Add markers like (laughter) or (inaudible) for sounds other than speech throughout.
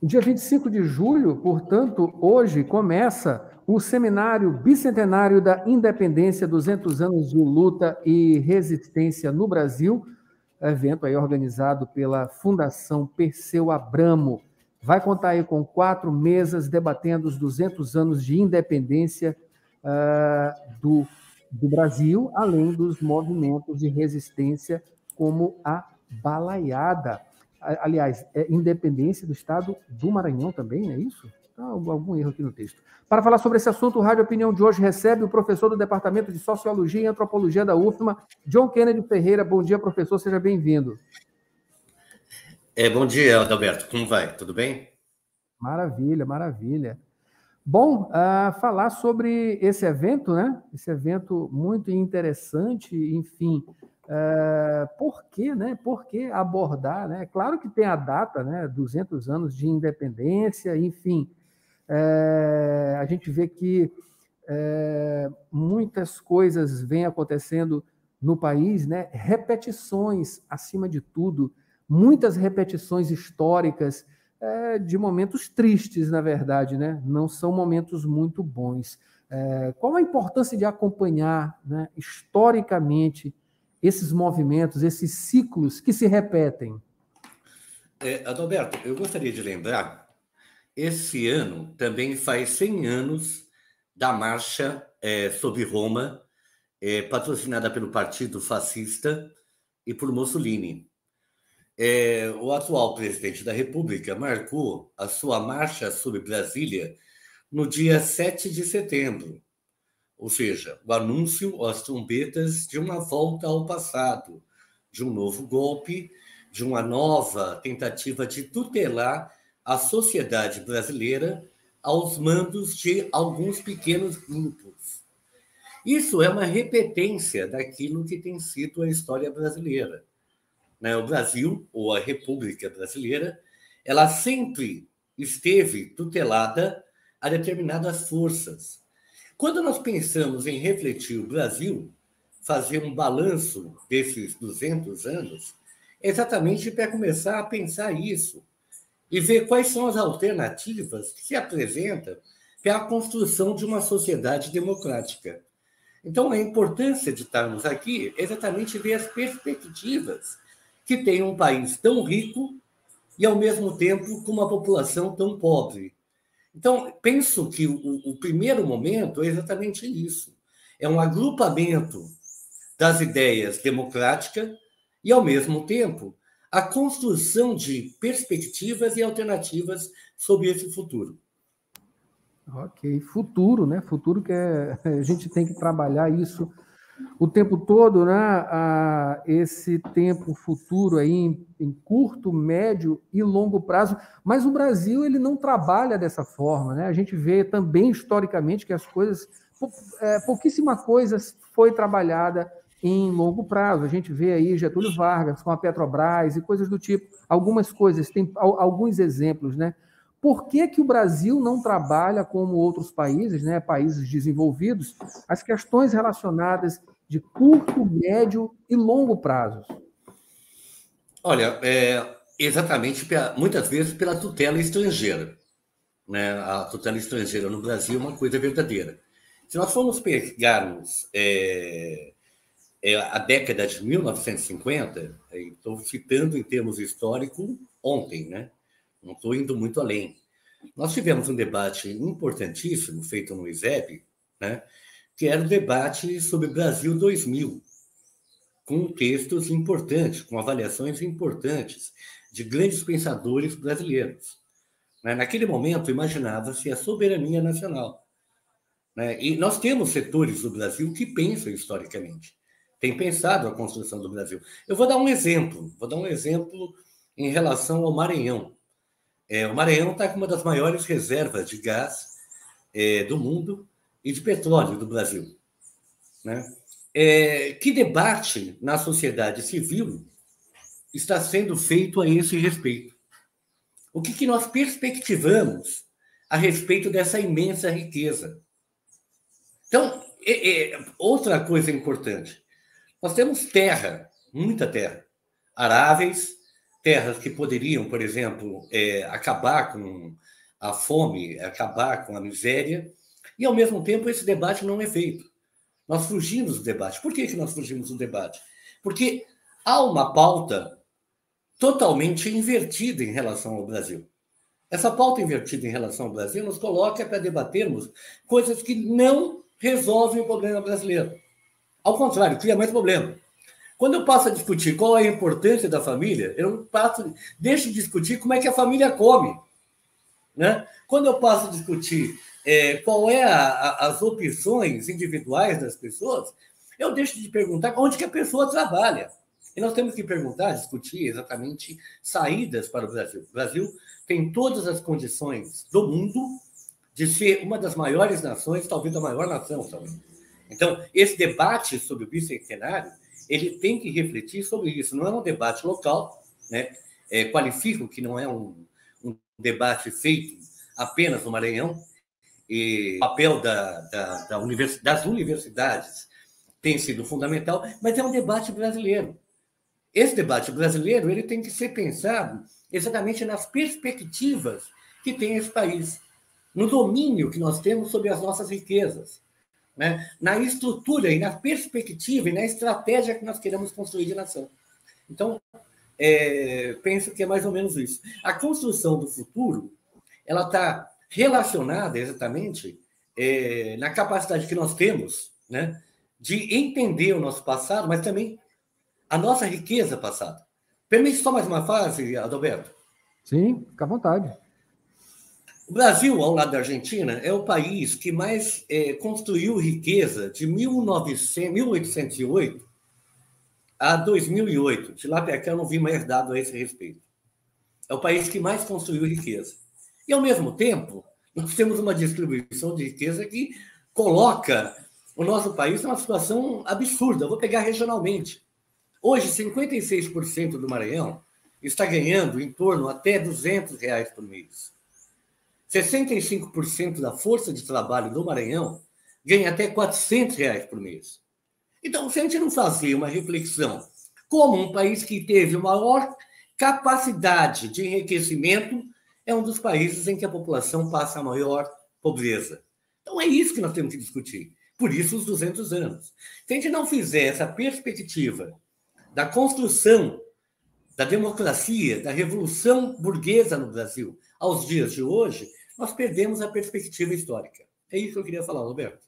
Dia 25 de julho, portanto, hoje começa o seminário bicentenário da independência, 200 anos de luta e resistência no Brasil, evento aí organizado pela Fundação Perseu Abramo. Vai contar aí com quatro mesas debatendo os 200 anos de independência uh, do, do Brasil, além dos movimentos de resistência como a balaiada. Aliás, é independência do Estado do Maranhão também, é isso? Tá algum erro aqui no texto. Para falar sobre esse assunto, o Rádio Opinião de hoje recebe o professor do Departamento de Sociologia e Antropologia da UFMA, John Kennedy Ferreira. Bom dia, professor, seja bem-vindo. É, bom dia, Adalberto. Como vai? Tudo bem? Maravilha, maravilha. Bom, uh, falar sobre esse evento, né? Esse evento muito interessante, enfim, uh, por que, né? Por que abordar, né? Claro que tem a data, né? 200 anos de independência, enfim, uh, a gente vê que muitas coisas vêm acontecendo no país, né? Repetições, acima de tudo, muitas repetições históricas é, de momentos tristes, na verdade, né? não são momentos muito bons. É, qual a importância de acompanhar né, historicamente esses movimentos, esses ciclos que se repetem? É, Adalberto, eu gostaria de lembrar, esse ano também faz 100 anos da marcha é, sobre Roma, é, patrocinada pelo Partido Fascista e por Mussolini. É, o atual presidente da República marcou a sua marcha sobre Brasília no dia 7 de setembro, ou seja, o anúncio às trombetas de uma volta ao passado, de um novo golpe, de uma nova tentativa de tutelar a sociedade brasileira aos mandos de alguns pequenos grupos. Isso é uma repetência daquilo que tem sido a história brasileira né, o Brasil, ou a República Brasileira, ela sempre esteve tutelada a determinadas forças. Quando nós pensamos em refletir o Brasil, fazer um balanço desses 200 anos, é exatamente para começar a pensar isso e ver quais são as alternativas que se apresentam para a construção de uma sociedade democrática. Então, a importância de estarmos aqui é exatamente ver as perspectivas que tem um país tão rico e, ao mesmo tempo, com uma população tão pobre. Então, penso que o, o primeiro momento é exatamente isso: é um agrupamento das ideias democráticas e, ao mesmo tempo, a construção de perspectivas e alternativas sobre esse futuro. Ok, futuro, né? Futuro que é, (laughs) a gente tem que trabalhar isso o tempo todo, né, a, esse tempo futuro aí em, em, curto, médio e longo prazo, mas o Brasil ele não trabalha dessa forma, né? A gente vê também historicamente que as coisas, é, pouquíssima coisa foi trabalhada em longo prazo. A gente vê aí Getúlio Vargas com a Petrobras e coisas do tipo, algumas coisas, tem alguns exemplos, né? Por que, que o Brasil não trabalha como outros países, né, países desenvolvidos, as questões relacionadas de curto, médio e longo prazos? Olha, é, exatamente, muitas vezes pela tutela estrangeira. Né? A tutela estrangeira no Brasil é uma coisa verdadeira. Se nós formos pegarmos é, é, a década de 1950, estou citando em termos históricos ontem, né? Não estou indo muito além. Nós tivemos um debate importantíssimo feito no ISEB, né, que era o debate sobre Brasil 2000, com textos importantes, com avaliações importantes de grandes pensadores brasileiros. Né. Naquele momento, imaginava-se a soberania nacional. Né. E nós temos setores do Brasil que pensam historicamente, têm pensado a construção do Brasil. Eu vou dar um exemplo, vou dar um exemplo em relação ao Maranhão. É, o Maranhão está com uma das maiores reservas de gás é, do mundo e de petróleo do Brasil. Né? É, que debate na sociedade civil está sendo feito a esse respeito? O que, que nós perspectivamos a respeito dessa imensa riqueza? Então, é, é, outra coisa importante: nós temos terra, muita terra, aráveis, terras que poderiam, por exemplo, é, acabar com a fome, acabar com a miséria, e ao mesmo tempo esse debate não é feito. Nós fugimos do debate. Por que, que nós fugimos do debate? Porque há uma pauta totalmente invertida em relação ao Brasil. Essa pauta invertida em relação ao Brasil nos coloca para debatermos coisas que não resolvem o problema brasileiro. Ao contrário, cria mais problema. Quando eu passo a discutir qual é a importância da família, eu passo, deixo de discutir como é que a família come. Né? Quando eu passo a discutir é, qual é a, a, as opções individuais das pessoas, eu deixo de perguntar onde que a pessoa trabalha. E nós temos que perguntar, discutir exatamente saídas para o Brasil. O Brasil tem todas as condições do mundo de ser uma das maiores nações, talvez a maior nação também. Então, esse debate sobre o bicentenário ele tem que refletir sobre isso. Não é um debate local, né? É, qualifico que não é um, um debate feito apenas no Maranhão. E o papel da, da, da univers, das universidades tem sido fundamental, mas é um debate brasileiro. Esse debate brasileiro ele tem que ser pensado exatamente nas perspectivas que tem esse país, no domínio que nós temos sobre as nossas riquezas né? na estrutura e na perspectiva e na estratégia que nós queremos construir de nação. Então, é, penso que é mais ou menos isso. A construção do futuro ela está relacionada exatamente é, na capacidade que nós temos né, de entender o nosso passado, mas também a nossa riqueza passada. Permite só mais uma fase, Adalberto? Sim, fica à vontade. O Brasil, ao lado da Argentina, é o país que mais é, construiu riqueza de 1900, 1808 a 2008. De lá para cá, eu não vi mais dado a esse respeito. É o país que mais construiu riqueza. E, ao mesmo tempo, nós temos uma distribuição de riqueza que coloca o nosso país numa situação absurda. Eu vou pegar regionalmente. Hoje, 56% do Maranhão está ganhando em torno até 200 reais por mês. 65% da força de trabalho do Maranhão ganha até 400 reais por mês. Então, se a gente não fazer uma reflexão como um país que teve maior capacidade de enriquecimento, é um dos países em que a população passa a maior pobreza. Então, é isso que nós temos que discutir. Por isso, os 200 anos. Se a gente não fizer essa perspectiva da construção da democracia, da revolução burguesa no Brasil aos dias de hoje, nós perdemos a perspectiva histórica. É isso que eu queria falar, Roberto.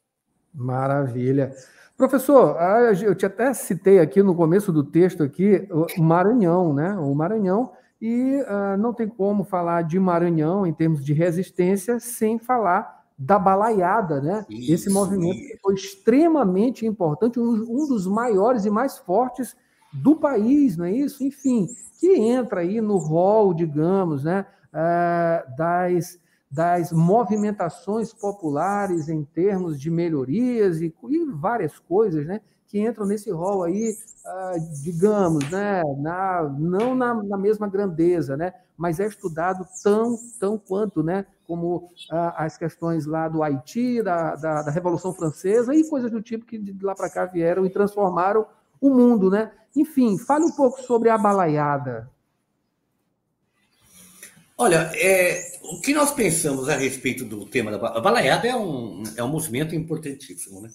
Maravilha. Professor, eu te até citei aqui no começo do texto aqui o Maranhão, né? O Maranhão, e uh, não tem como falar de Maranhão em termos de resistência sem falar da balaiada, né? Isso, Esse movimento que foi extremamente importante, um, um, dos maiores e mais fortes do país, não é isso? Enfim, que entra aí no rol, digamos, né? Uh, das das movimentações populares em termos de melhorias e, e várias coisas, né? Que entram nesse rol aí, ah, digamos, né? Na, não na, na, mesma grandeza, né? Mas é estudado tão, tão quanto, né? Como ah, as questões lá do Haiti, da, da, da Revolução Francesa e coisas do tipo que de lá para cá vieram e transformaram o mundo, né? Enfim, fale um pouco sobre a balaiada. Olha, é, o que nós pensamos a respeito do tema da balaiada é um, é um movimento importantíssimo, né?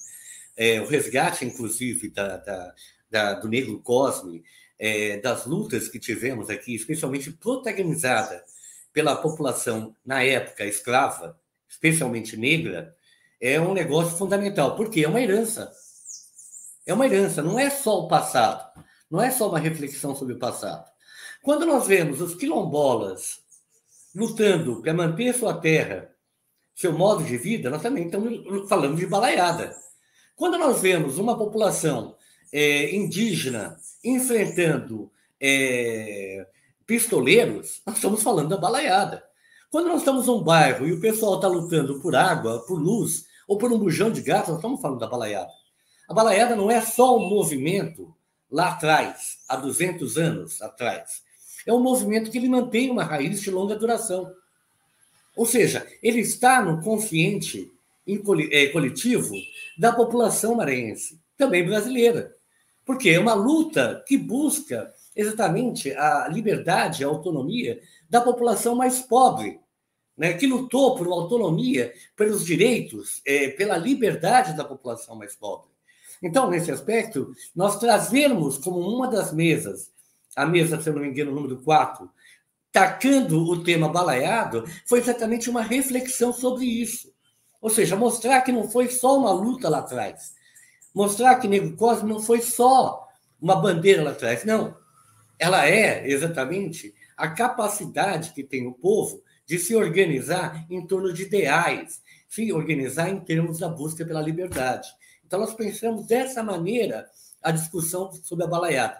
É, o resgate, inclusive, da, da, da do Negro Cosme, é, das lutas que tivemos aqui, especialmente protagonizada pela população na época escrava, especialmente negra, é um negócio fundamental, porque é uma herança. É uma herança, não é só o passado, não é só uma reflexão sobre o passado. Quando nós vemos os quilombolas lutando para manter sua terra, seu modo de vida, nós também estamos falando de balaiada. Quando nós vemos uma população é, indígena enfrentando é, pistoleiros, nós estamos falando da balaiada. Quando nós estamos num bairro e o pessoal está lutando por água, por luz ou por um bujão de gato, nós estamos falando da balaiada. A balaiada não é só um movimento lá atrás, há 200 anos atrás é um movimento que ele mantém uma raiz de longa duração. Ou seja, ele está no consciente é, coletivo da população maranhense, também brasileira. Porque é uma luta que busca exatamente a liberdade, a autonomia da população mais pobre, né, que lutou por autonomia, pelos direitos, é, pela liberdade da população mais pobre. Então, nesse aspecto, nós trazermos como uma das mesas, a mesa, se eu não me engano, número 4, tacando o tema balaiado, foi exatamente uma reflexão sobre isso. Ou seja, mostrar que não foi só uma luta lá atrás. Mostrar que Negro Cosme não foi só uma bandeira lá atrás. Não. Ela é exatamente a capacidade que tem o povo de se organizar em torno de ideais, se organizar em termos da busca pela liberdade. Então, nós pensamos dessa maneira a discussão sobre a balaiada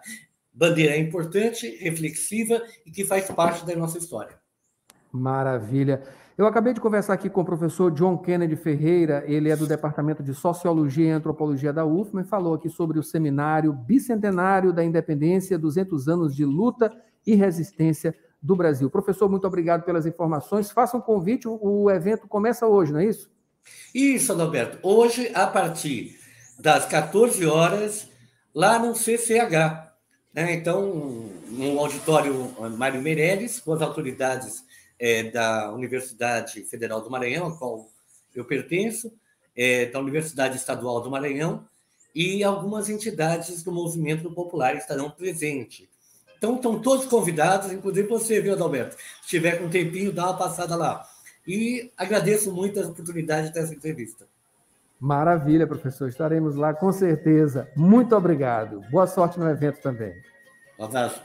bandeira é importante, reflexiva e que faz parte da nossa história. Maravilha. Eu acabei de conversar aqui com o professor John Kennedy Ferreira, ele é do Departamento de Sociologia e Antropologia da UFMA e falou aqui sobre o seminário bicentenário da independência, 200 anos de luta e resistência do Brasil. Professor, muito obrigado pelas informações. Faça um convite, o evento começa hoje, não é isso? Isso, Adalberto. Hoje, a partir das 14 horas, lá no CCH? Então, no auditório Mário Meirelles, com as autoridades é, da Universidade Federal do Maranhão, a qual eu pertenço, é, da Universidade Estadual do Maranhão, e algumas entidades do movimento popular estarão presentes. Então, estão todos convidados, inclusive você, viu, Adalberto? Se tiver com um tempinho, dá uma passada lá. E agradeço muito a oportunidade dessa entrevista. Maravilha, professor. Estaremos lá com certeza. Muito obrigado. Boa sorte no evento também. Um abraço.